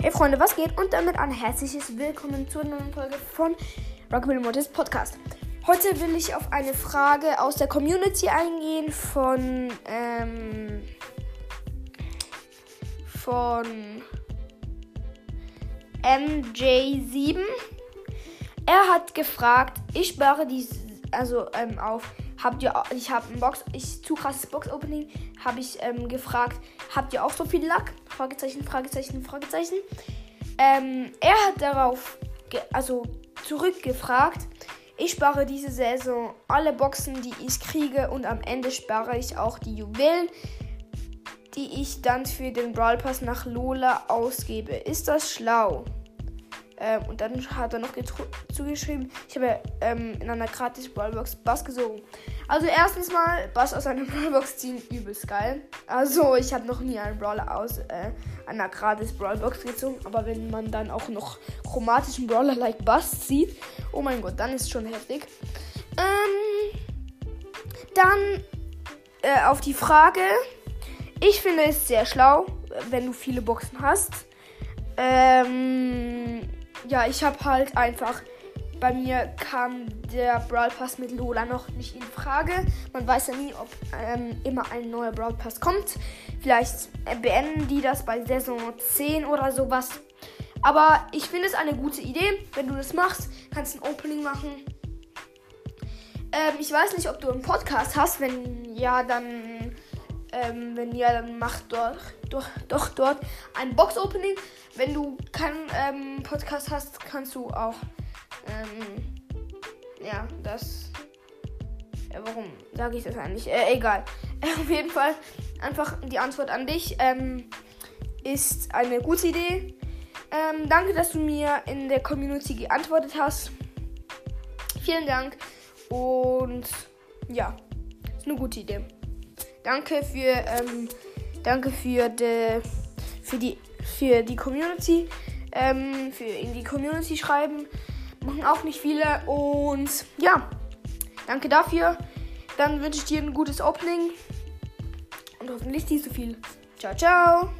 Hey Freunde, was geht? Und damit ein herzliches Willkommen zur neuen Folge von Rockabilly Mortis Podcast. Heute will ich auf eine Frage aus der Community eingehen von ähm, von MJ7. Er hat gefragt, ich spare die also ähm, auf habt ihr ich habe ein Box ich zu krasses Box Opening habe ich ähm, gefragt habt ihr auch so viel Lack? Fragezeichen Fragezeichen Fragezeichen. Ähm, er hat darauf also zurückgefragt ich spare diese Saison alle Boxen die ich kriege und am Ende spare ich auch die Juwelen die ich dann für den Brawl Pass nach Lola ausgebe. Ist das schlau ähm, und dann hat er noch zugeschrieben, ich habe ähm, in einer gratis Brawlbox Bass gesogen. Also erstens mal, Bass aus einer Brawlbox ziehen, übelst geil. Also ich habe noch nie einen Brawler aus äh, einer gratis Brawlbox gezogen. Aber wenn man dann auch noch chromatischen Brawler like Bass zieht, oh mein Gott, dann ist schon heftig. Ähm, dann äh, auf die Frage. Ich finde es sehr schlau, wenn du viele Boxen hast. Ähm, ja, ich habe halt einfach. Bei mir kam der Brawl Pass mit Lola noch nicht in Frage. Man weiß ja nie, ob ähm, immer ein neuer Brawl Pass kommt. Vielleicht äh, beenden die das bei Saison 10 oder sowas. Aber ich finde es eine gute Idee. Wenn du das machst, kannst ein Opening machen. Ähm, ich weiß nicht, ob du einen Podcast hast. Wenn ja, dann ähm, wenn ja, dann mach doch, doch, doch dort ein Box-Opening. Wenn du keinen ähm, Podcast hast, kannst du auch. Ähm, ja, das. Ja, warum sage ich das eigentlich? Äh, egal. auf jeden Fall, einfach die Antwort an dich. Ähm, ist eine gute Idee. Ähm, danke, dass du mir in der Community geantwortet hast. Vielen Dank. Und ja, ist eine gute Idee. Danke für, ähm, danke für, de, für, die, für die Community. Ähm, für in die Community schreiben. Machen auch nicht viele. Und ja, danke dafür. Dann wünsche ich dir ein gutes Opening. Und hoffentlich nicht so viel. Ciao, ciao.